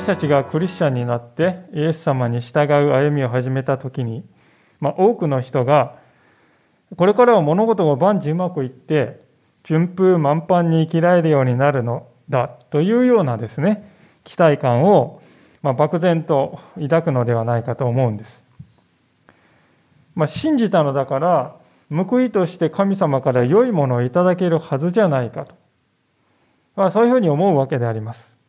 私たちがクリスチャンになってイエス様に従う歩みを始めた時に、まあ、多くの人がこれからは物事が万事うまくいって順風満帆に生きられるようになるのだというようなですね期待感を、まあ、漠然と抱くのではないかと思うんです。まあ、信じたのだから報いとして神様から良いものをいただけるはずじゃないかと、まあ、そういうふうに思うわけであります。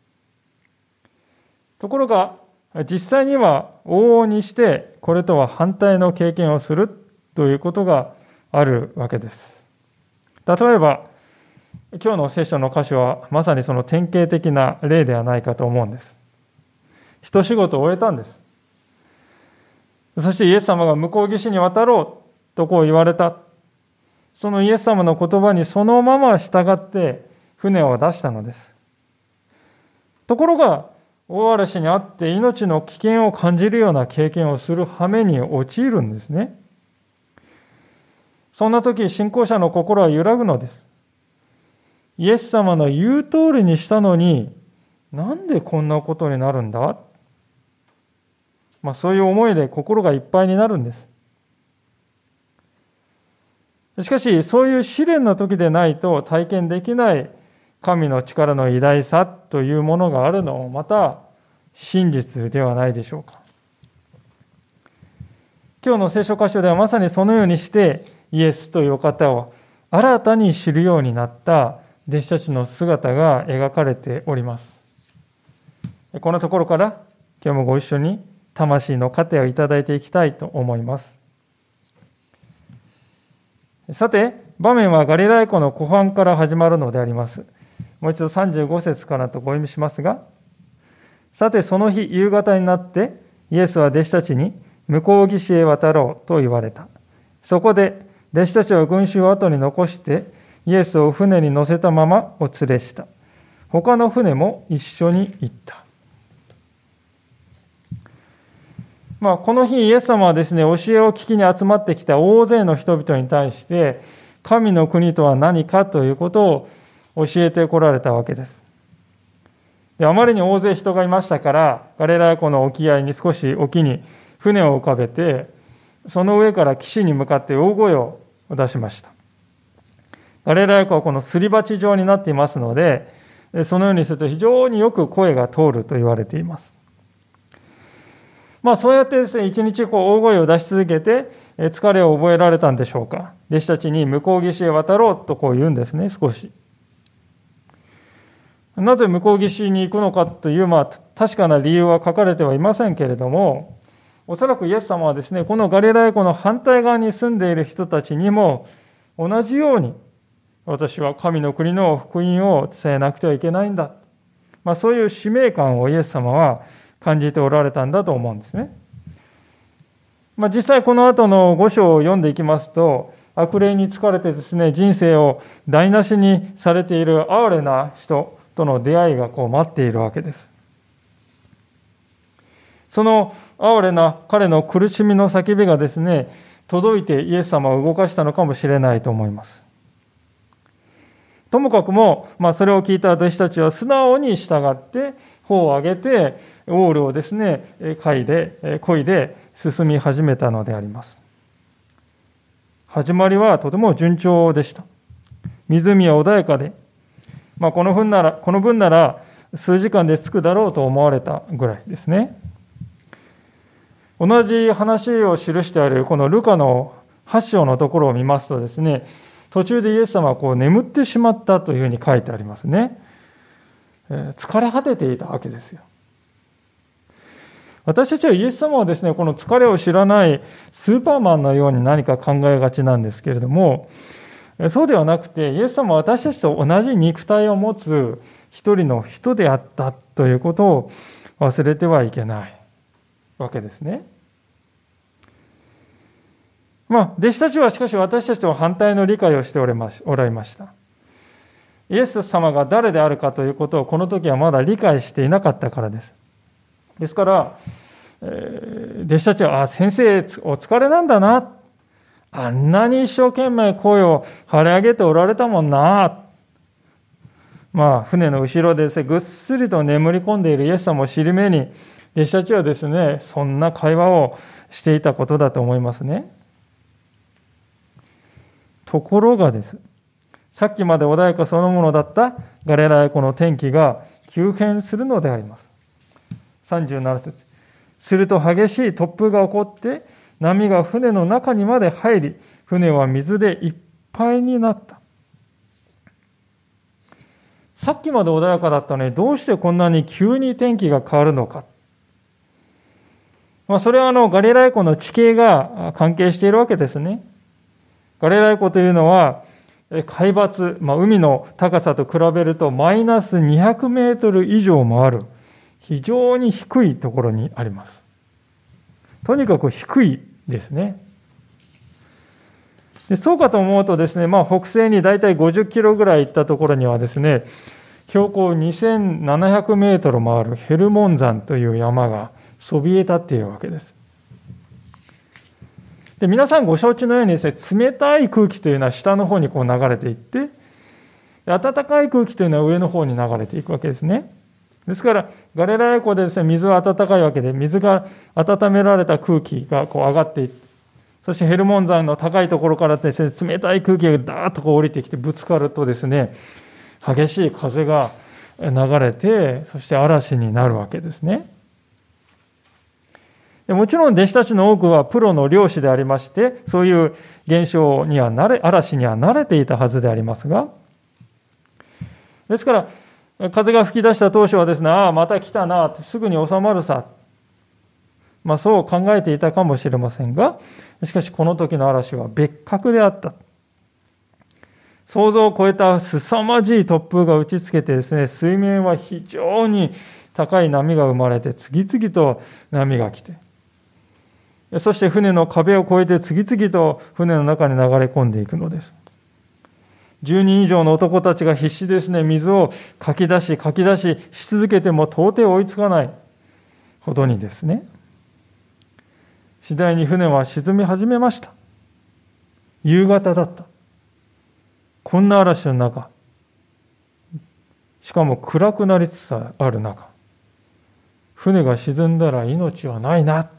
ところが実際には往々にしてこれとは反対の経験をするということがあるわけです。例えば今日の聖書の箇所はまさにその典型的な例ではないかと思うんです。一仕事を終えたんです。そしてイエス様が向こう岸に渡ろうとこう言われた。そのイエス様の言葉にそのまま従って船を出したのです。ところが、大嵐にあって命の危険を感じるような経験をする羽目に陥るんですね。そんな時、信仰者の心は揺らぐのです。イエス様の言う通りにしたのに、なんでこんなことになるんだ？まあ、そういう思いで心がいっぱいになるんです。しかし、そういう試練の時でないと体験できない神の力の偉大さというものがあるのもまた真実ではないでしょうか。今日の聖書箇所ではまさにそのようにしてイエスという方を新たに知るようになった弟子たちの姿が描かれております。このところから今日もご一緒に魂の糧をいただいていきたいと思います。さて、場面はガリラヤ湖の湖畔から始まるのであります。もう一度35節からとご読みしますが、さてその日夕方になってイエスは弟子たちに向こう岸へ渡ろうと言われた。そこで弟子たちは群衆を後に残してイエスを船に乗せたままお連れした。他の船も一緒に行った。まあ、この日、イエス様はですね、教えを聞きに集まってきた大勢の人々に対して、神の国とは何かということを教えてこられたわけです。であまりに大勢人がいましたから、ガレラヤ湖の沖合に少し沖に船を浮かべて、その上から岸に向かって大声を出しました。ガレラヤ湖はこのすり鉢状になっていますので、そのようにすると非常によく声が通ると言われています。まあそうやってですね、一日こう大声を出し続けて、疲れを覚えられたんでしょうか。弟子たちに向こう岸へ渡ろうとこう言うんですね、少し。なぜ向こう岸に行くのかという、まあ、確かな理由は書かれてはいませんけれども、おそらくイエス様はですね、このガリラヤ湖の反対側に住んでいる人たちにも、同じように、私は神の国の福音を伝えなくてはいけないんだ。まあ、そういう使命感をイエス様は感じておられたんだと思うんですね。まあ、実際この後の5章を読んでいきますと、悪霊に疲れてですね、人生を台無しにされている哀れな人との出会いがこう待っているわけです。その哀れな彼の苦しみの叫びがですね、届いてイエス様を動かしたのかもしれないと思います。ともかくも、まあ、それを聞いた弟子たちは素直に従って、頬を上げて、オールをですね、嗅いで、漕いで進み始めたのであります。始まりはとても順調でした。湖は穏やかで、まあ、この分なら、この分なら数時間で着くだろうと思われたぐらいですね。同じ話を記してあるこのルカの8章のところを見ますとですね、途中でイエス様はこう眠ってしまったというふうに書いてありますね。疲れ果てていたわけですよ。私たちはイエス様はですね、この疲れを知らないスーパーマンのように何か考えがちなんですけれども、そうではなくて、イエス様は私たちと同じ肉体を持つ一人の人であったということを忘れてはいけないわけですね。まあ、弟子たちはしかし私たちと反対の理解をしておられました。イエス様が誰であるかということをこの時はまだ理解していなかったからです。ですから、えー、弟子たちは、あ、先生お疲れなんだな。あんなに一生懸命声を張り上げておられたもんな。まあ、船の後ろでですね、ぐっすりと眠り込んでいるイエス様を知る目に、弟子たちはですね、そんな会話をしていたことだと思いますね。ところがです。さっきまで穏やかそのものだったガレラヤ湖の天気が急変するのであります。37節すると激しい突風が起こって波が船の中にまで入り船は水でいっぱいになった。さっきまで穏やかだったのにどうしてこんなに急に天気が変わるのか。まあ、それはあのガリラヤ湖の地形が関係しているわけですね。ガリラヤ湖というのは海抜、まあ、海の高さと比べるとマイナス200メートル以上もある非常に低いところにあります。とにかく低いですね。でそうかと思うとですね、まあ、北西に大体50キロぐらい行ったところにはですね、標高2700メートルもあるヘルモン山という山がそびえ立っているわけです。で皆さんご承知のようにですね、冷たい空気というのは下の方にこう流れていって、暖かい空気というのは上の方に流れていくわけですね。ですから、ガレラヤ湖でですね、水は暖かいわけで、水が温められた空気がこう上がっていって、そしてヘルモン山の高いところからですね、冷たい空気がダーッとこう降りてきてぶつかるとですね、激しい風が流れて、そして嵐になるわけですね。もちろん弟子たちの多くはプロの漁師でありまして、そういう現象には慣れ、嵐には慣れていたはずでありますが、ですから、風が吹き出した当初はですね、ああ、また来たなってすぐに収まるさ。まあそう考えていたかもしれませんが、しかしこの時の嵐は別格であった。想像を超えた凄まじい突風が打ちつけてですね、水面は非常に高い波が生まれて、次々と波が来て、そして船の壁を越えて次々と船の中に流れ込んでいくのです。10人以上の男たちが必死ですね、水をかき出し、かき出しし続けても到底追いつかないほどにですね、次第に船は沈み始めました。夕方だった。こんな嵐の中、しかも暗くなりつつある中、船が沈んだら命はないな。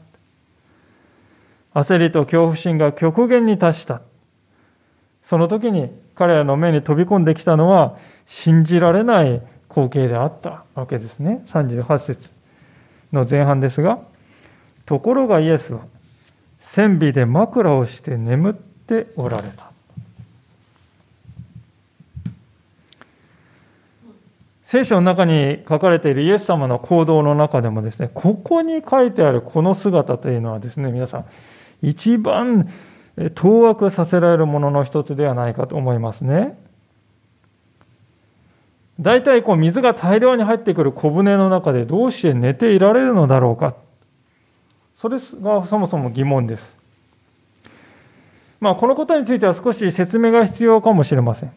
焦りと恐怖心が極限に達した。その時に彼らの目に飛び込んできたのは信じられない光景であったわけですね。38節の前半ですが、ところがイエスは線尾で枕をして眠っておられた。聖書の中に書かれているイエス様の行動の中でもですね、ここに書いてあるこの姿というのはですね、皆さん、一番当惑させられるものの一つではないかと思いますね。大体こう水が大量に入ってくる小舟の中でどうして寝ていられるのだろうか。それがそもそも疑問です。まあ、このことについては少し説明が必要かもしれません。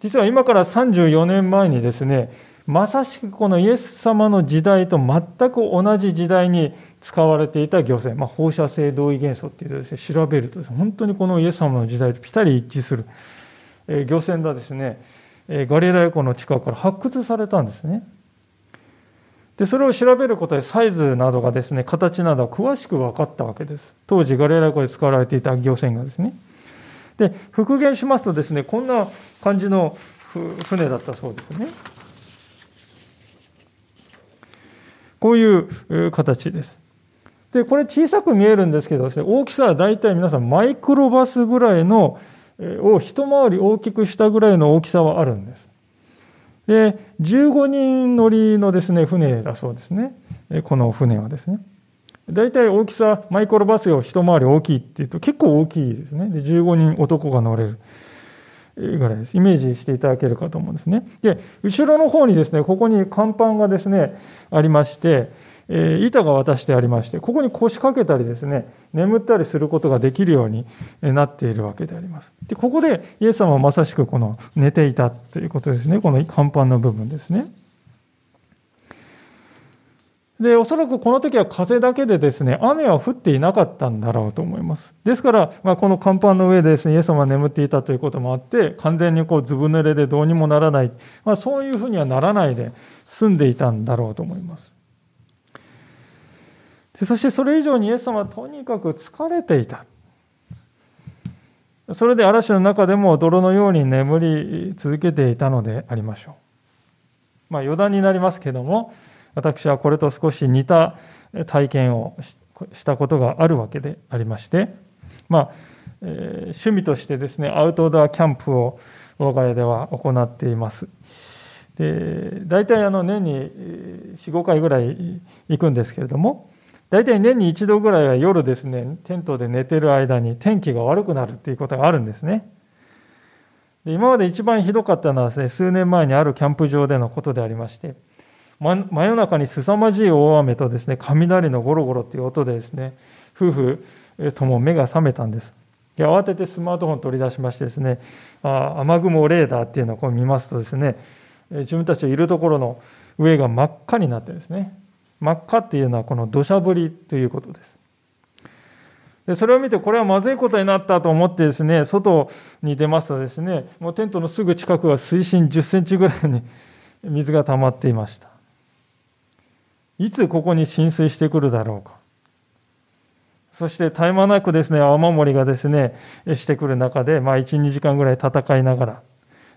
実は今から34年前にですね、まさしくこのイエス様の時代と全く同じ時代に使われていた漁船、まあ、放射性同位元素っていうとですね、調べるとですね、本当にこのイエス様の時代とぴたり一致する、え漁船がですねえ、ガリラヤ湖の近くから発掘されたんですね。で、それを調べることでサイズなどがですね、形などが詳しく分かったわけです。当時ガリラ湖で使われていた漁船がですね。で、復元しますとですね、こんな感じの船だったそうですね。こういう形です。で、これ小さく見えるんですけどですね、大きさは大体皆さんマイクロバスぐらいの、を一回り大きくしたぐらいの大きさはあるんです。で、15人乗りのですね、船だそうですね。この船はですね。大体大きさ、マイクロバスが一回り大きいっていうと結構大きいですね。で、15人男が乗れるぐらいです。イメージしていただけるかと思うんですね。で、後ろの方にですね、ここに甲板がですね、ありまして、え板が渡してありまして、ここに腰掛けたりですね、眠ったりすることができるようになっているわけであります。で、ここでイエス様はまさしくこの寝ていたということですね。この甲板の部分ですね。で、おそらくこの時は風だけでですね、雨は降っていなかったんだろうと思います。ですから、まあ、この甲板の上でですね、イエス様は眠っていたということもあって、完全にこうずぶ濡れでどうにもならない、まあ、そういうふうにはならないで済んでいたんだろうと思います。でそしてそれ以上にイエス様はとにかく疲れていた。それで嵐の中でも泥のように眠り続けていたのでありましょう。まあ余談になりますけども、私はこれと少し似た体験をしたことがあるわけでありまして、まあ、えー、趣味としてですね、アウトドアキャンプを我が家では行っています。で大体あの年に4、5回ぐらい行くんですけれども、大体年に一度ぐらいは夜ですね、テントで寝てる間に天気が悪くなるっていうことがあるんですね。で今まで一番ひどかったのはですね、数年前にあるキャンプ場でのことでありまして、真夜中に凄まじい大雨とですね、雷のゴロゴロっていう音でですね、夫婦とも目が覚めたんです。で慌ててスマートフォン取り出しましてですね、あ雨雲レーダーっていうのをこう見ますとですね、自分たちのいるところの上が真っ赤になってですね、真っ赤っていうのはこの土砂降りということです。でそれを見て、これはまずいことになったと思ってですね、外に出ますとですね、もうテントのすぐ近くは水深10センチぐらいに水が溜まっていました。いつここに浸水してくるだろうか。そして絶え間なくですね、雨漏りがですね、してくる中で、まあ1、2時間ぐらい戦いながら、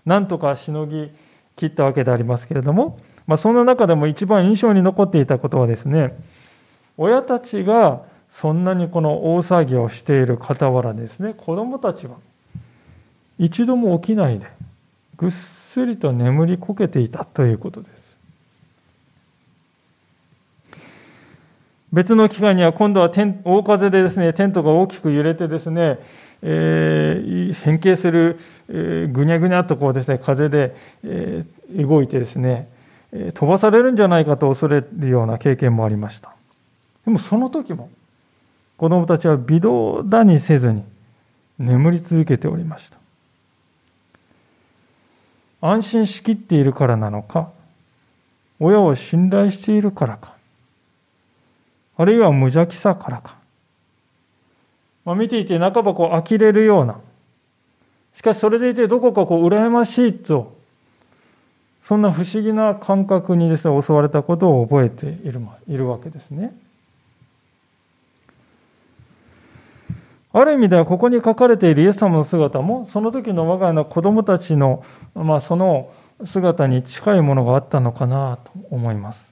なんとかしのぎ切ったわけでありますけれども、まあその中でも一番印象に残っていたことはですね、親たちがそんなにこの大騒ぎをしている傍らですね、子供たちは一度も起きないで、ぐっすりと眠りこけていたということです。別の機会には今度は大風でですね、テントが大きく揺れてですね、えー、変形する、えー、ぐにゃぐにゃっとこうですね、風で、えー、動いてですね、飛ばされるんじゃないかと恐れるような経験もありました。でもその時も、子供たちは微動だにせずに眠り続けておりました。安心しきっているからなのか、親を信頼しているからか、あるいは無邪気さからか。まあ、見ていて半ばこう呆れるような。しかしそれでいてどこかこう羨ましいと、そんな不思議な感覚にですね、襲われたことを覚えているいるわけですね。ある意味ではここに書かれているイエス様の姿も、その時の我が家の子供たちの、まあ、その姿に近いものがあったのかなと思います。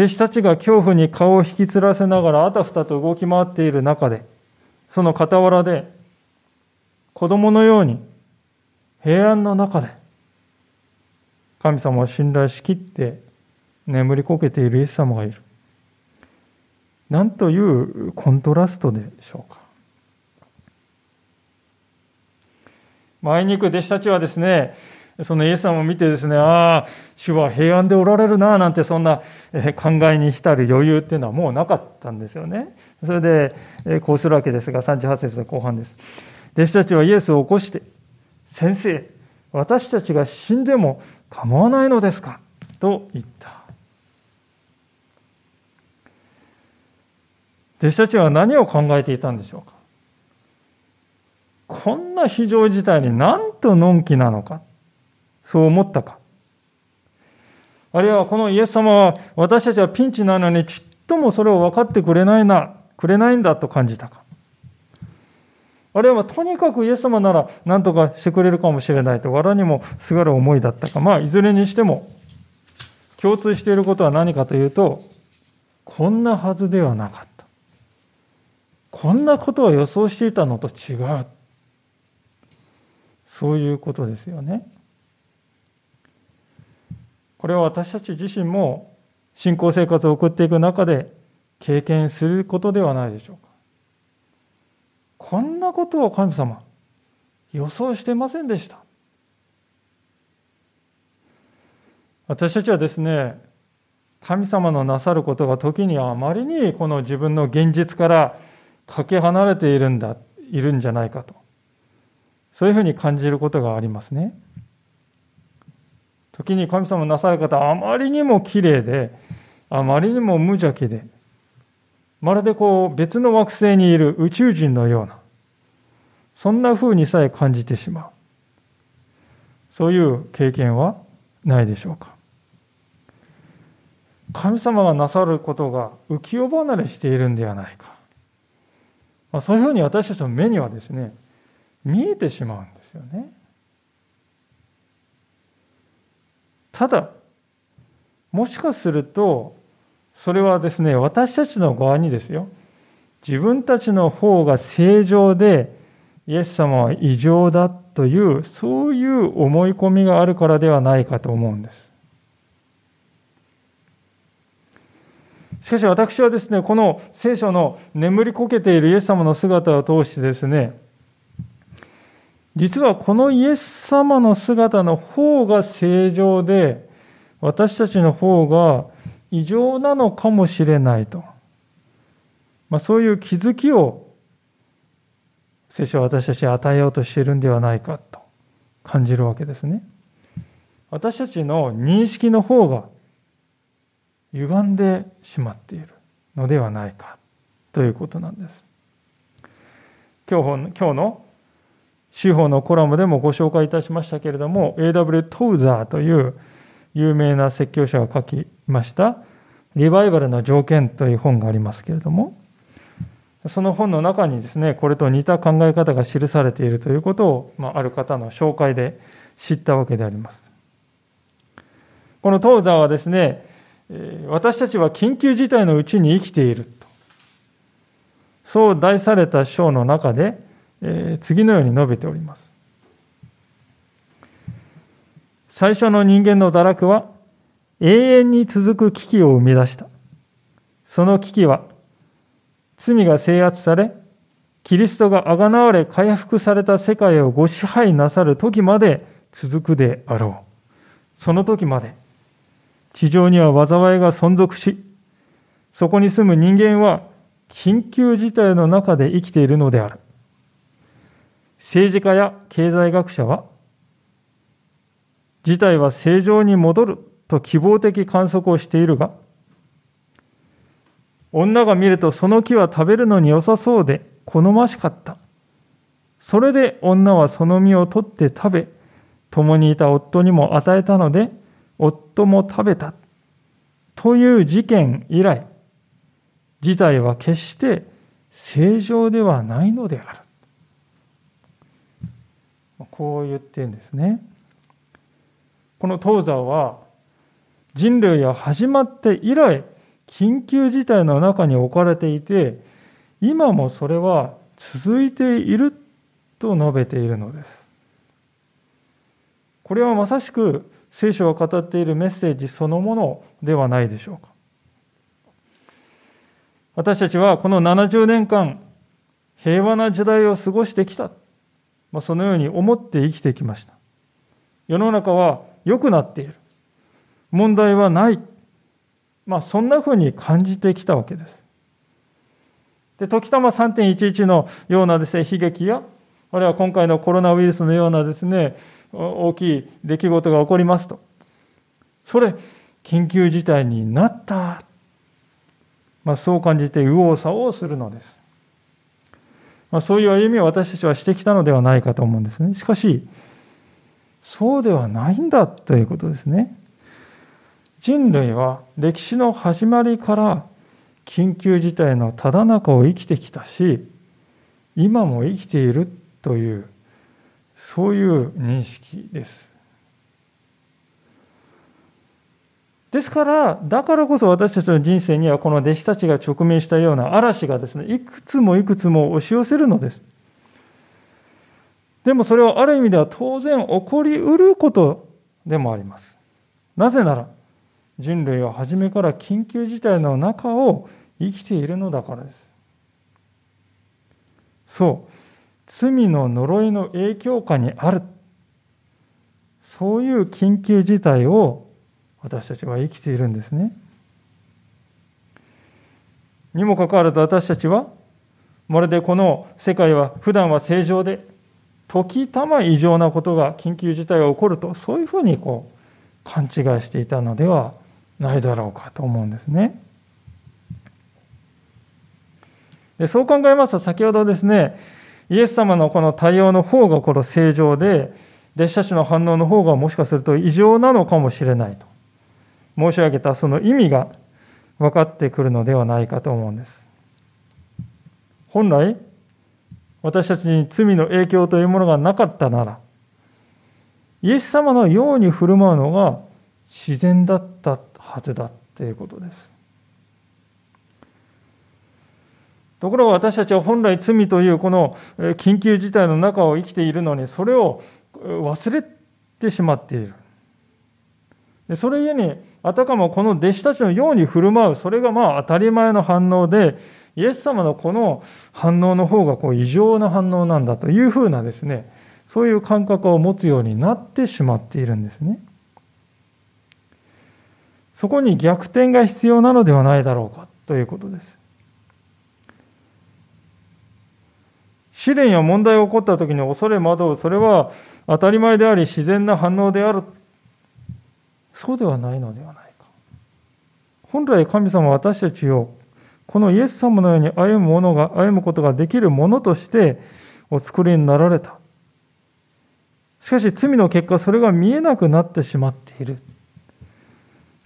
弟子たちが恐怖に顔を引きつらせながらあたふたと動き回っている中で、その傍らで、子供のように平安の中で、神様を信頼しきって眠りこけているイエス様がいる。なんというコントラストでしょうか。前に行く弟子たちはですね、そのイエス様を見てですね、ああ、主は平安でおられるな、なんてそんな考えに浸る余裕っていうのはもうなかったんですよね。それで、こうするわけですが、38節の後半です。弟子たちはイエスを起こして、先生、私たちが死んでも構わないのですか？と言った。弟子たちは何を考えていたんでしょうか？こんな非常事態になんとのんきなのか。そう思ったか。あるいはこのイエス様は私たちはピンチなのにちっともそれを分かってくれないな、くれないんだと感じたか。あるいはとにかくイエス様なら何とかしてくれるかもしれないと藁にもすがる思いだったか。まあいずれにしても共通していることは何かというと、こんなはずではなかった。こんなことを予想していたのと違う。そういうことですよね。これは私たち自身も信仰生活を送っていく中で経験することではないでしょうか。こんなことを神様、予想してませんでした。私たちはですね、神様のなさることが時にはあまりにこの自分の現実からかけ離れているんだ、いるんじゃないかと。そういうふうに感じることがありますね。時に神様なさる方はあまりにも綺麗で、あまりにも無邪気で、まるでこう別の惑星にいる宇宙人のような、そんな風にさえ感じてしまう。そういう経験はないでしょうか。神様がなさることが浮世離れしているんではないか。まあ、そういうふうに私たちの目にはですね、見えてしまうんですよね。ただ、もしかすると、それはですね、私たちの側にですよ、自分たちの方が正常で、イエス様は異常だという、そういう思い込みがあるからではないかと思うんです。しかし私はですね、この聖書の眠りこけているイエス様の姿を通してですね、実はこのイエス様の姿の方が正常で、私たちの方が異常なのかもしれないと。まあ、そういう気づきを聖書は私たちに与えようとしているんではないかと感じるわけですね。私たちの認識の方が歪んでしまっているのではないかということなんです。今日今日の司法のコラムでもご紹介いたしましたけれども A.W. トウザーという有名な説教者が書きました「リバイバルの条件」という本がありますけれどもその本の中にですねこれと似た考え方が記されているということを、まあ、ある方の紹介で知ったわけであります。このトウザーはですね私たちは緊急事態のうちに生きていると。そう題された章の中で、え次のように述べております。最初の人間の堕落は永遠に続く危機を生み出した。その危機は罪が制圧され、キリストがあがなわれ回復された世界をご支配なさる時まで続くであろう。その時まで地上には災いが存続し、そこに住む人間は緊急事態の中で生きているのである。政治家や経済学者は、事態は正常に戻ると希望的観測をしているが、女が見るとその木は食べるのに良さそうで好ましかった。それで女はその実を取って食べ、共にいた夫にも与えたので、夫も食べたという事件以来、事態は決して正常ではないのである。こう言ってんですね。この東西は人類が始まって以来、緊急事態の中に置かれていて、今もそれは続いていると述べているのです。これはまさしく聖書が語っているメッセージそのものではないでしょうか。私たちはこの70年間、平和な時代を過ごしてきた。まあ、そのように思って生きてきました。世の中は良くなっている。問題はない。まあ、そんなふうに感じてきたわけです。で、時たま3.11のようなですね、悲劇や、あるいは今回のコロナウイルスのようなですね、大きい出来事が起こりますと。それ、緊急事態になった。まあ、そう感じて右往左往するのです。まあ、そういう歩みを私たちはしてきたのではないかと思うんですね。しかし、そうではないんだということですね。人類は歴史の始まりから緊急事態のただ中を生きてきたし、今も生きているというそういう認識です。ですから、だからこそ私たちの人生にはこの弟子たちが直面したような嵐がですね、いくつもいくつも押し寄せるのです。でもそれはある意味では当然起こりうることでもあります。なぜなら、人類は初めから緊急事態の中を生きているのだからです。そう。罪の呪いの影響下にある。そういう緊急事態を私たちは生きているんですね。にもかかわらず私たちは、まるでこの世界は普段は正常で、時たま異常なことが、緊急事態が起こると、そういうふうにこう勘違いしていたのではないだろうかと思うんですね。でそう考えますと先ほどですねイエス様のこの対応の方がこの正常で弟子たちの反応の方がもしかすると異常なのかもしれないと申し上げたその意味が分かってくるのではないかと思うんです。本来私たちに罪の影響というものがなかったならイエス様のように振る舞うのが自然だったはずだということです。ところが私たちは本来罪というこの緊急事態の中を生きているのにそれを忘れてしまっている。それゆえにあたかもこの弟子たちのように振る舞うそれがまあ当たり前の反応でイエス様のこの反応の方がこう異常な反応なんだというふうなですねそういう感覚を持つようになってしまっているんですね。そこに逆転が必要なのではないだろうかということです。試練や問題が起こった時に恐れ惑う、それは当たり前であり自然な反応である。そうではないのではないか。本来神様は私たちをこのイエス様のように歩むものが、歩むことができるものとしてお作りになられた。しかし罪の結果、それが見えなくなってしまっている。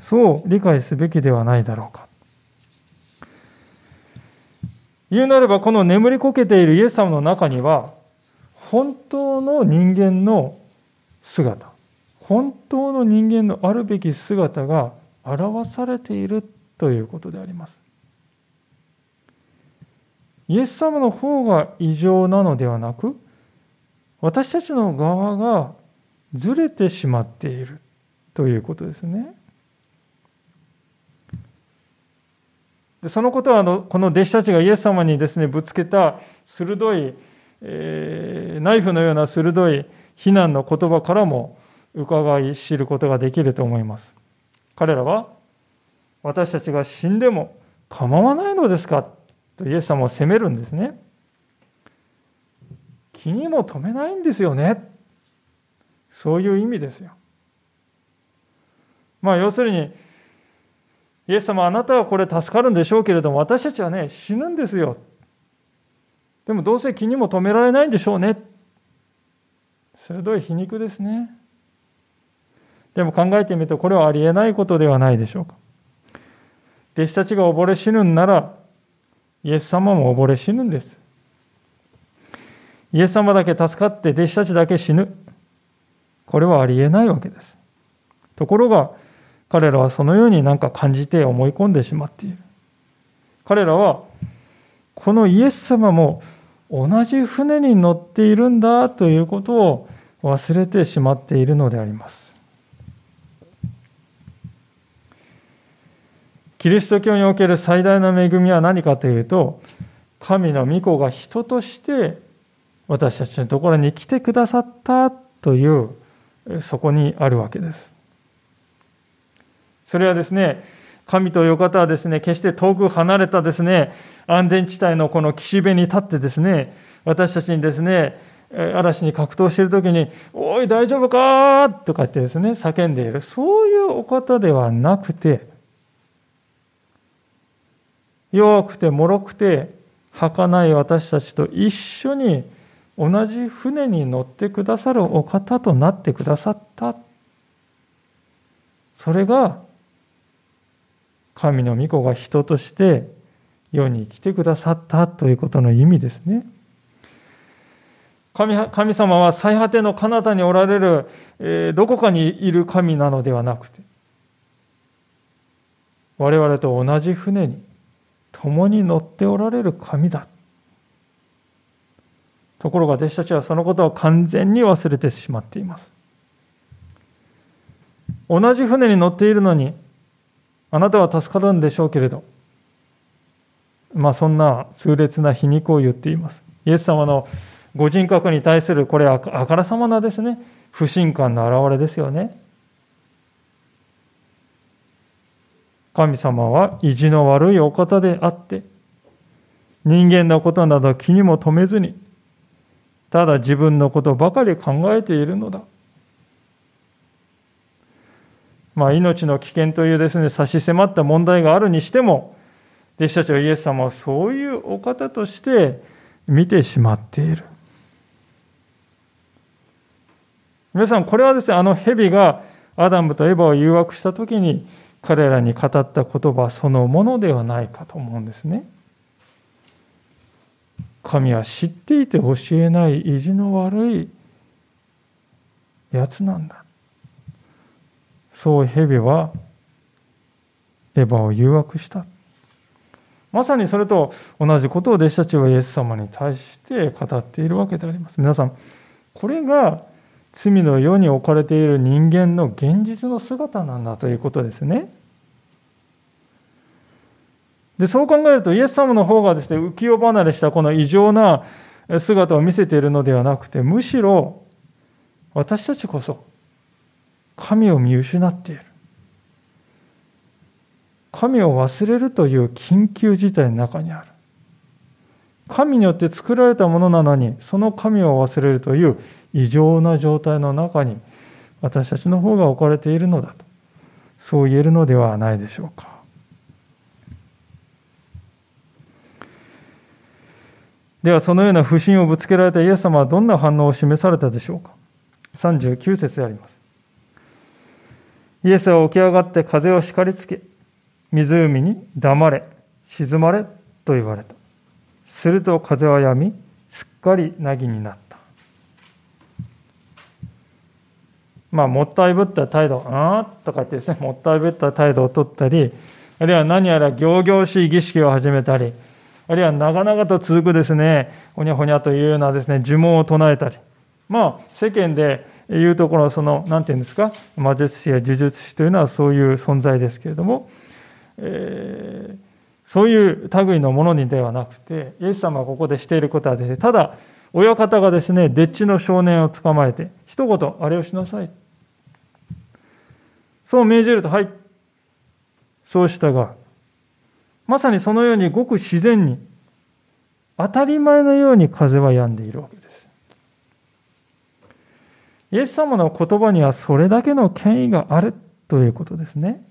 そう理解すべきではないだろうか。言うなれば、この眠りこけているイエス様の中には、本当の人間の姿、本当の人間のあるべき姿が表されているということであります。イエス様の方が異常なのではなく、私たちの側がずれてしまっているということですね。そのことはあのこの弟子たちがイエス様にですねぶつけた鋭い、えー、ナイフのような鋭い非難の言葉からも伺い知ることができると思います。彼らは私たちが死んでも構わないのですか？とイエス様を責めるんですね。気にも留めないんですよね。そういう意味ですよ。まあ要するに、イエス様あなたはこれ助かるんでしょうけれども、私たちはね、死ぬんですよ。でもどうせ気にも留められないんでしょうね。鋭い皮肉ですね。でも考えてみると、これはありえないことではないでしょうか。弟子たちが溺れ死ぬんなら、イエス様も溺れ死ぬんです。イエス様だけ助かって弟子たちだけ死ぬ。これはありえないわけです。ところが、彼らはそのようになんか感じて思い込んでしまっている。彼らは、このイエス様も同じ船に乗っているんだということを忘れてしまっているのであります。キリスト教における最大の恵みは何かというと、神の御子が人として私たちのところに来てくださったという、そこにあるわけです。それはですね、神という方はですね、決して遠く離れたですね、安全地帯のこの岸辺に立ってですね、私たちにですね、嵐に格闘している時に、おい、大丈夫か？とかってですね、叫んでいる。そういうお方ではなくて、弱くて脆くて、儚い私たちと一緒に同じ船に乗ってくださるお方となってくださった。それが神の御子が人として世に来てくださったということの意味ですね。神神様は最果ての彼方におられる、えー、どこかにいる神なのではなくて、我々と同じ船に共に乗っておられる神だ。ところが弟子たちはそのことを完全に忘れてしまっています。同じ船に乗っているのに、あなたは助かるんでしょうけれど、まあそんな痛烈な皮肉を言っています。イエス様のご人格に対するこれはあからさまなですね、不信感の表れですよね。神様は意地の悪いお方であって、人間のことなど気にも留めずに、ただ自分のことばかり考えているのだ。まあ、命の危険というですね、差し迫った問題があるにしても、弟子たちはイエス様をそういうお方として見てしまっている。皆さん、これはですね、あの蛇がアダムとエヴァを誘惑したときに彼らに語った言葉そのものではないかと思うんですね。神は知っていて教えない意地の悪いやつなんだ。そう蛇はエヴァを誘惑した。まさにそれと同じことを弟子たちはイエス様に対して語っているわけであります。皆さん、これが罪の世に置かれている人間の現実の姿なんだということですね。でそう考えるとイエス様の方がですね浮世離れしたこの異常な姿を見せているのではなくてむしろ私たちこそ神を見失っている。神を忘れるという緊急事態の中にある。神によって作られたものなのにその神を忘れるという異常な状態の中に私たちの方が置かれているのだと。そう言えるのではないでしょうか。ではそのような不信をぶつけられたイエス様はどんな反応を示されたでしょうか？39節であります。イエスは起き上がって風を叱りつけ湖に黙れ沈まれと言われた。すると風は止みすっかり凪になった。まあもったいぶった態度ああとかってですねもったいぶった態度をとったりあるいは何やら仰々しい儀式を始めたりあるいは長々と続くですね、ほにゃほにゃというようなですね、呪文を唱えたり、まあ、世間で言うところのその、なんていうんですか、魔術師や呪術師というのはそういう存在ですけれども、えー、そういう類のものにではなくて、イエス様がここでしていることはですね、ただ、親方がですね、でっちの少年を捕まえて、一言、あれをしなさい。そう命じると、はい。そうしたが、まさにそのようにごく自然に、当たり前のように風は止んでいるわけです。イエス様の言葉にはそれだけの権威があるということですね。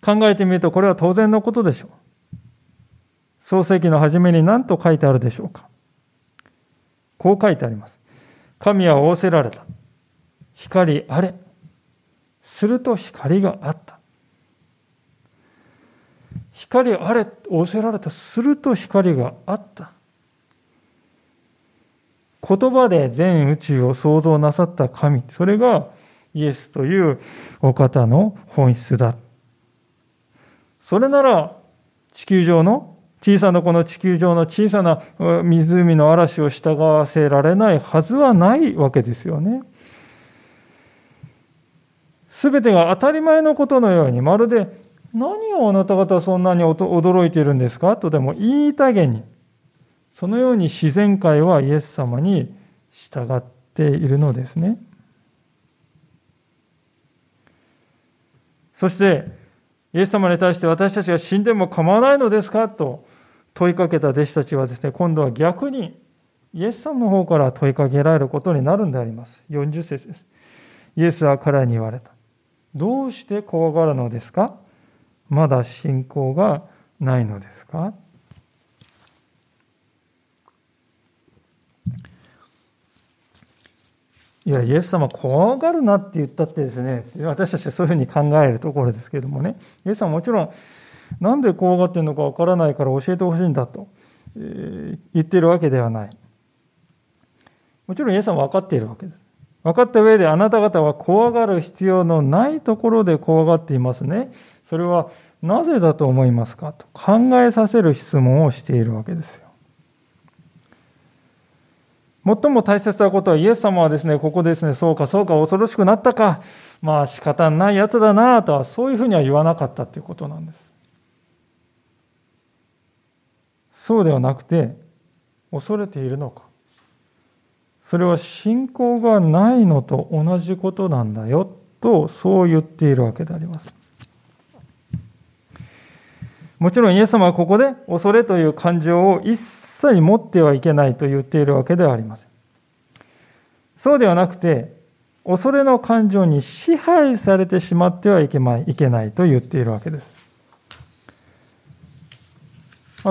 考えてみるとこれは当然のことでしょう。創世記の初めに何と書いてあるでしょうか。こう書いてあります。神は仰せられた。光あれ。すると光があった。光あれ仰せられた。すると光があった。言葉で全宇宙を創造なさった神。それがイエスというお方の本質だ。それなら地球上の小さなこの地球上の小さな湖の嵐を従わせられないはずはないわけですよね。すべてが当たり前のことのようにまるで何をあなた方はそんなに驚いているんですか？とでも言いたげに、そのように自然界はイエス様に従っているのですね。そして、イエス様に対して私たちが死んでも構わないのですか？と問いかけた弟子たちはですね、今度は逆にイエス様の方から問いかけられることになるんであります。40節です。イエスは彼に言われた。どうして怖がるのですか？まだ信仰がないのですか？いや、イエス様怖がるなって言ったってですね、私たちはそういうふうに考えるところですけどもね、イエス様もちろん、なんで怖がってるのかわからないから教えてほしいんだと、え言ってるわけではない。もちろんイエス様は分かっているわけです。分かった上であなた方は怖がる必要のないところで怖がっていますね。それはなぜだと思いますか？と考えさせる質問をしているわけですよ。最も大切なことはイエス様はですね、ここですね、そうかそうか恐ろしくなったか、まあ仕方ないやつだなとはそういうふうには言わなかったということなんです。そうではなくて、恐れているのか。それは信仰がないのと同じことなんだよとそう言っているわけであります。もちろんイエス様はここで恐れという感情を一切持ってはいけないと言っているわけではありません。そうではなくて、恐れの感情に支配されてしまってはいけないと言っているわけです。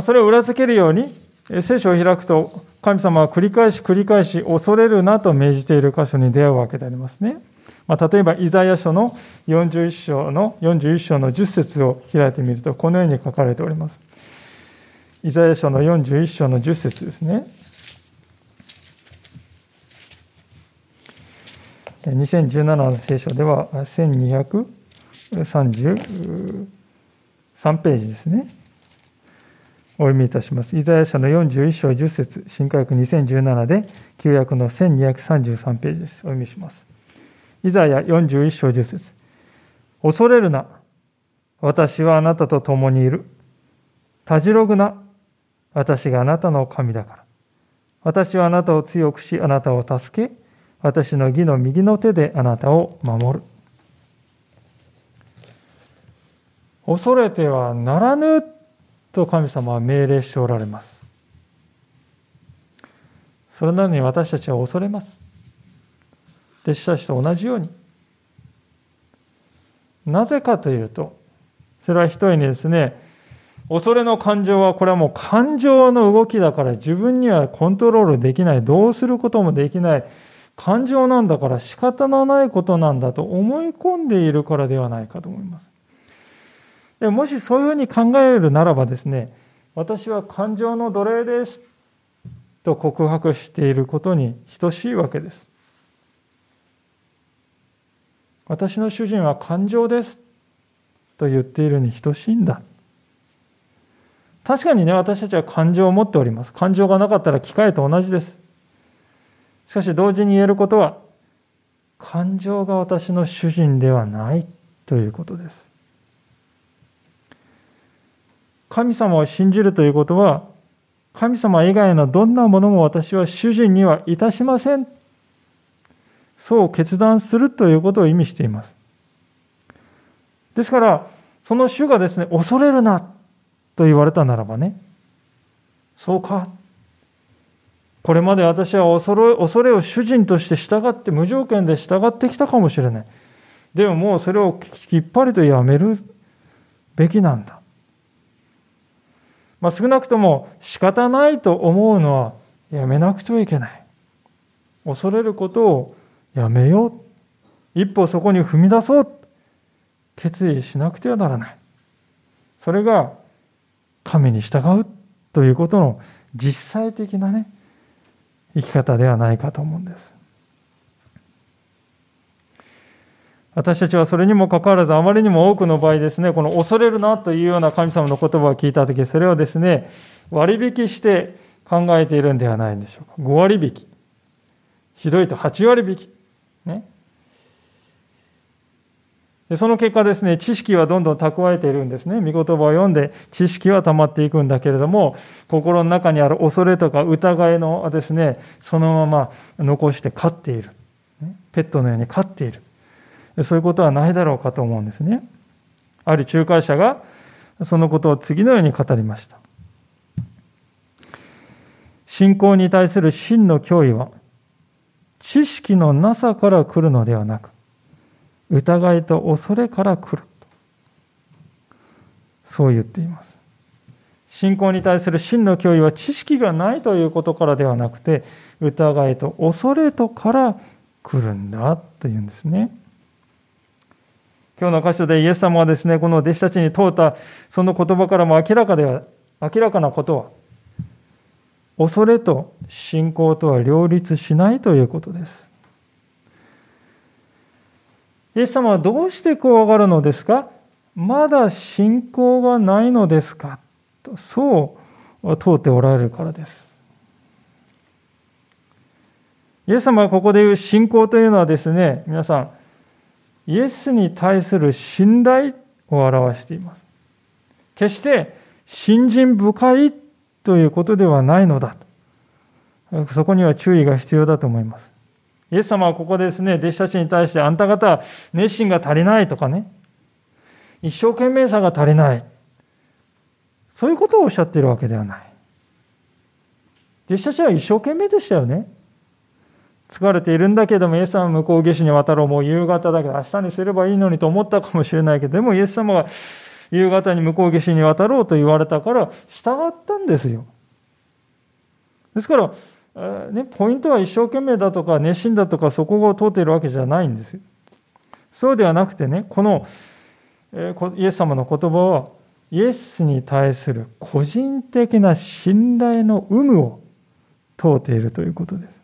それを裏付けるように、聖書を開くと、神様は繰り返し繰り返し恐れるなと命じている箇所に出会うわけでありますね。まあ、例えば、イザヤ書の41章の41章の10節を開いてみると、このように書かれております。イザヤ書の41章の10節ですね。2017の聖書では1233ページですね。お読みいたします。イザヤ書の41章10節新科学2017で旧約の1233ページです。お読みします。イザヤ41章10節恐れるな。私はあなたと共にいる。たじろぐな。私があなたの神だから。私はあなたを強くし、あなたを助け、私の義の右の手であなたを守る。恐れてはならぬと神様は命令しておられます。それなのに私たちは恐れます。弟子たちと同じように。なぜかというと、それは一人にですね、恐れの感情はこれはもう感情の動きだから自分にはコントロールできない、どうすることもできない、感情なんだから仕方のないことなんだと思い込んでいるからではないかと思います。でもしそういうふうに考えるならばですね、私は感情の奴隷ですと告白していることに等しいわけです。私の主人は感情ですと言っているに等しいんだ。確かにね、私たちは感情を持っております。感情がなかったら機械と同じです。しかし同時に言えることは、感情が私の主人ではないということです。神様を信じるということは、神様以外のどんなものも私は主人にはいたしません。そう決断するということを意味しています。ですから、その主がですね、恐れるなと言われたならばね、そうかこれまで私は恐れ恐れを主人として従って無条件で従ってきたかもしれない。でももうそれをきっぱりとやめるべきなんだ。まあ、少なくとも仕方ないと思うのはやめなくてはいけない。恐れることをやめよう。一歩そこに踏み出そう。決意しなくてはならない。それが神に従うということの実際的なね、生き方ではないかと思うんです。私たちはそれにもかかわらず、あまりにも多くの場合ですね、この恐れるなというような神様の言葉を聞いたとき、それをですね、割引して考えているんではないんでしょうか。5割引き。ひどいと8割引き。ね。でその結果ですね、知識はどんどん蓄えているんですね。御言葉を読んで知識は溜まっていくんだけれども、心の中にある恐れとか疑いのですね、そのまま残して飼っている。ペットのように飼っている。そういうことはないだろうかと思うんですね。ある仲介者がそのことを次のように語りました。信仰に対する真の脅威は、知識のなさから来るのではなく、疑いと恐れから来る。そう言っています。信仰に対する真の脅威は知識がないということからではなくて、疑いと恐れとから来るんだというんですね。今日の箇所でイエス様はですね、この弟子たちに問うたその言葉からも明らかでは、明らかなことは、恐れと信仰とは両立しないということです。イエス様はどうして怖がるのですか？まだ信仰がないのですか？とそう問うておられるからです。イエス様はここで言う信仰というのはですね、皆さん、イエスに対する信頼を表しています。決して信心深いということではないのだと。そこには注意が必要だと思います。イエス様はここですね、弟子たちに対してあんた方熱心が足りないとかね、一生懸命さが足りない。そういうことをおっしゃっているわけではない。弟子たちは一生懸命でしたよね。疲れているんだけども、イエス様は向こう岸に渡ろう。もう夕方だけど、明日にすればいいのにと思ったかもしれないけど、でもイエス様が夕方に向こう岸に渡ろうと言われたから、従ったんですよ。ですから、ね、ポイントは一生懸命だとか熱心だとかそこを通っているわけじゃないんですよ。そうではなくてね、このイエス様の言葉はイエスに対する個人的な信頼の有無を問うているということです。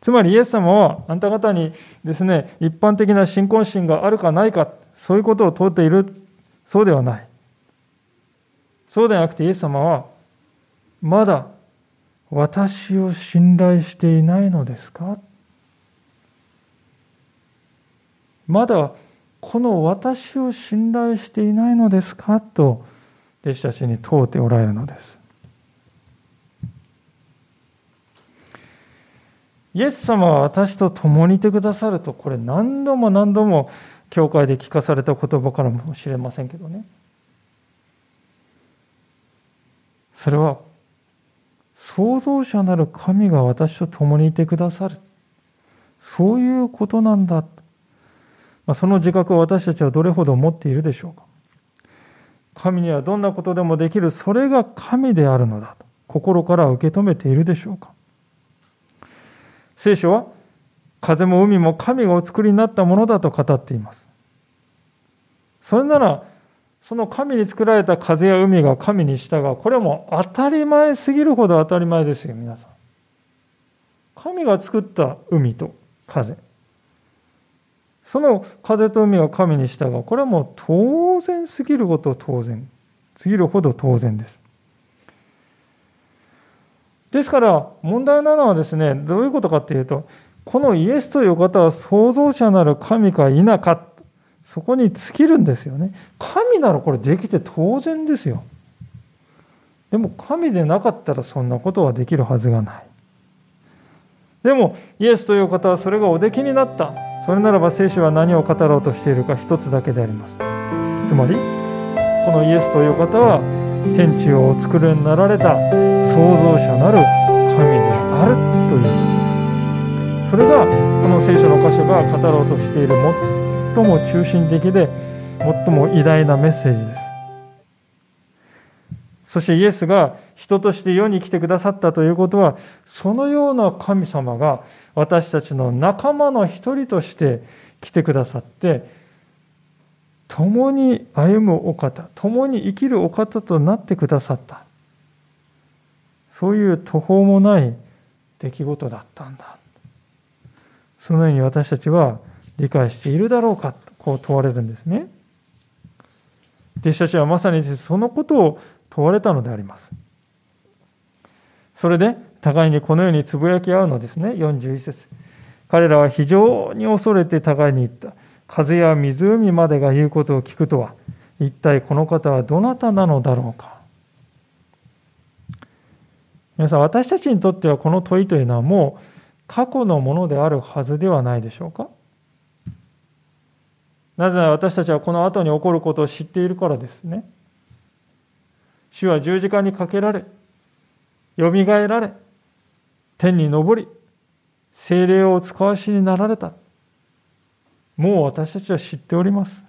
つまりイエス様はあんた方にですね、一般的な信仰心があるかないか、そういうことを問うている、そうではない。そうではなくてイエス様は、まだ私を信頼していないのですか？まだこの私を信頼していないのですか？と弟子たちに問うておられるのです。イエス様は私と共にいてくださると、これ何度も何度も教会で聞かされた言葉からもしれませんけどね。それは、創造者なる神が私と共にいてくださる。そういうことなんだま。その自覚を私たちはどれほど持っているでしょうか。神にはどんなことでもできる、それが神であるのだと、心から受け止めているでしょうか。聖書は風も海も神がお作りになったものだと語っています。それなら、その神に作られた風や海が神に従う。これはもう当たり前すぎるほど当たり前ですよ、皆さん。神が作った海と風。その風と海が神に従う。これはもう当然すぎること当然。すぎるほど当然です。ですから問題なのはですね、どういうことかっていうと、このイエスという方は創造者なる神か否か、そこに尽きるんですよね。神ならこれできて当然ですよ。でも神でなかったらそんなことはできるはずがない。でもイエスという方はそれがおできになった。それならば聖書は何を語ろうとしているか一つだけであります。つまり、このイエスという方は天地をお作りになられた創造者なる神であるということです。それがこの聖書の箇所が語ろうとしているも最も中心的で最も偉大なメッセージです。そしてイエスが人として世に来てくださったということは、そのような神様が私たちの仲間の一人として来てくださって、共に歩むお方、共に生きるお方となってくださった。そういう途方もない出来事だったんだ。そのように私たちは理解しているだろうかとこう問われるんですね。弟子たちはまさにそのことを問われたのであります。それで互いにこのようにつぶやき合うのですね。41節彼らは非常に恐れて互いに言った。風や湖までが言うことを聞くとは、一体この方はどなたなのだろうか。皆さん、私たちにとってはこの問いというのはもう過去のものであるはずではないでしょうか。なぜなら私たちはこの後に起こることを知っているからですね。主は十字架にかけられ、よみがえられ、天に昇り、精霊を使わしになられた。もう私たちは知っております。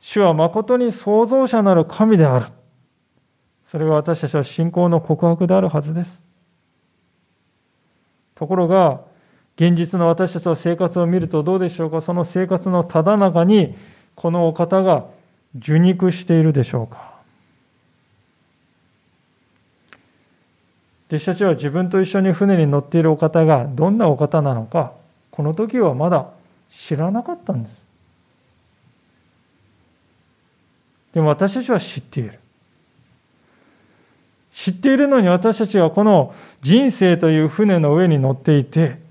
主は誠に創造者なる神である。それが私たちは信仰の告白であるはずです。ところが、現実の私たちの生活を見るとどうでしょうか？その生活のただ中に、このお方が受肉しているでしょうか？弟子たちは自分と一緒に船に乗っているお方がどんなお方なのか、この時はまだ知らなかったんです。でも私たちは知っている。知っているのに私たちはこの人生という船の上に乗っていて、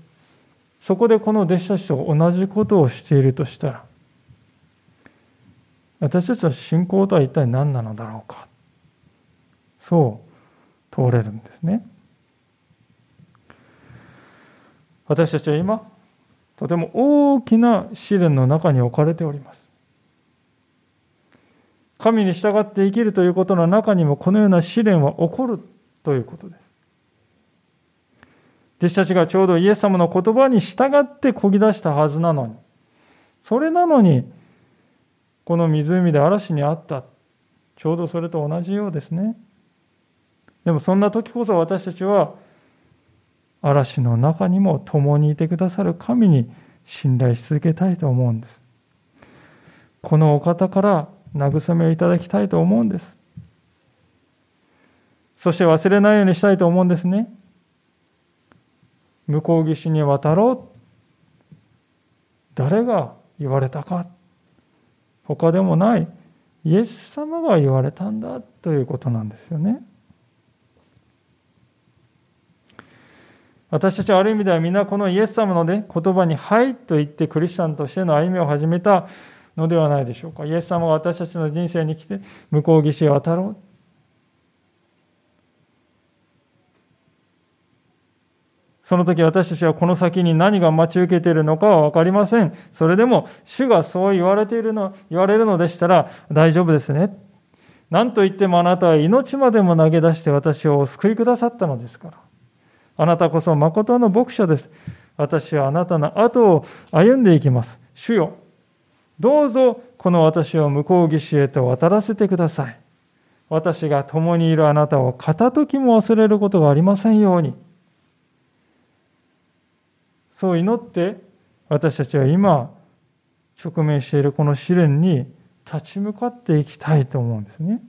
そこでこの弟子たちと同じことをしているとしたら、私たちは信仰とは一体何なのだろうか。そう問われるんですね。私たちは今、とても大きな試練の中に置かれております。神に従って生きるということの中にもこのような試練は起こるということです。弟子たちがちょうどイエス様の言葉に従ってこぎ出したはずなのに、それなのに、この湖で嵐にあった。ちょうどそれと同じようですね。でもそんな時こそ私たちは、嵐の中にも共にいてくださる神に信頼し続けたいと思うんです。このお方から慰めをいただきたいと思うんです。そして忘れないようにしたいと思うんですね。向こう岸に渡ろう。誰が言われたか。他でもないイエス様が言われたんだということなんですよね。私たちはある意味では皆このイエス様の、ね、言葉に「はい」と言ってクリスチャンとしての歩みを始めたのではないでしょうか。イエス様が私たちの人生に来て向こう岸へ渡ろう。その時私たちはこの先に何が待ち受けているのかは分かりません。それでも主がそう言われているの、言われるのでしたら大丈夫ですね。何と言ってもあなたは命までも投げ出して私をお救いくださったのですから。あなたこそ誠の牧者です。私はあなたの後を歩んでいきます。主よ、どうぞこの私を向こう岸へと渡らせてください。私が共にいるあなたを片時も忘れることがありませんように。そう祈って私たちは今直面しているこの試練に立ち向かっていきたいと思うんですね。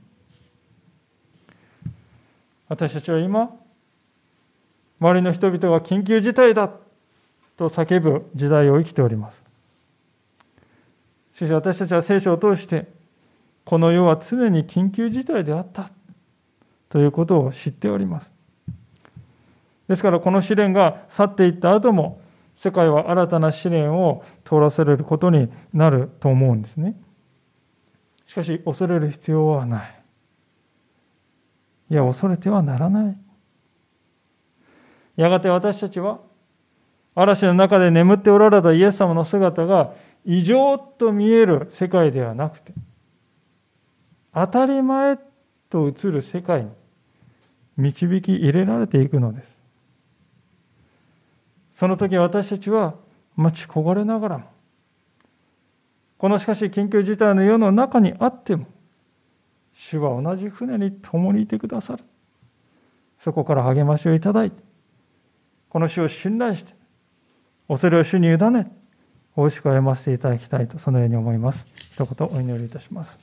私たちは今周りの人々が緊急事態だと叫ぶ時代を生きております。しかし私たちは聖書を通してこの世は常に緊急事態であったということを知っております。ですからこの試練が去っていった後も世界は新たな試練を通らせれることになると思うんですね。しかし恐れる必要はない。いや恐れてはならない。やがて私たちは嵐の中で眠っておられたイエス様の姿が異常と見える世界ではなくて当たり前と映る世界に導き入れられていくのです。その時私たちは待ち焦がれながらもこのしかし緊急事態の世の中にあっても主は同じ船に共にいてくださるそこから励ましをいただいてこの主を信頼して、恐れを主に委ね、美味しく歩ませていただきたいと、そのように思います。一言お祈りいたします。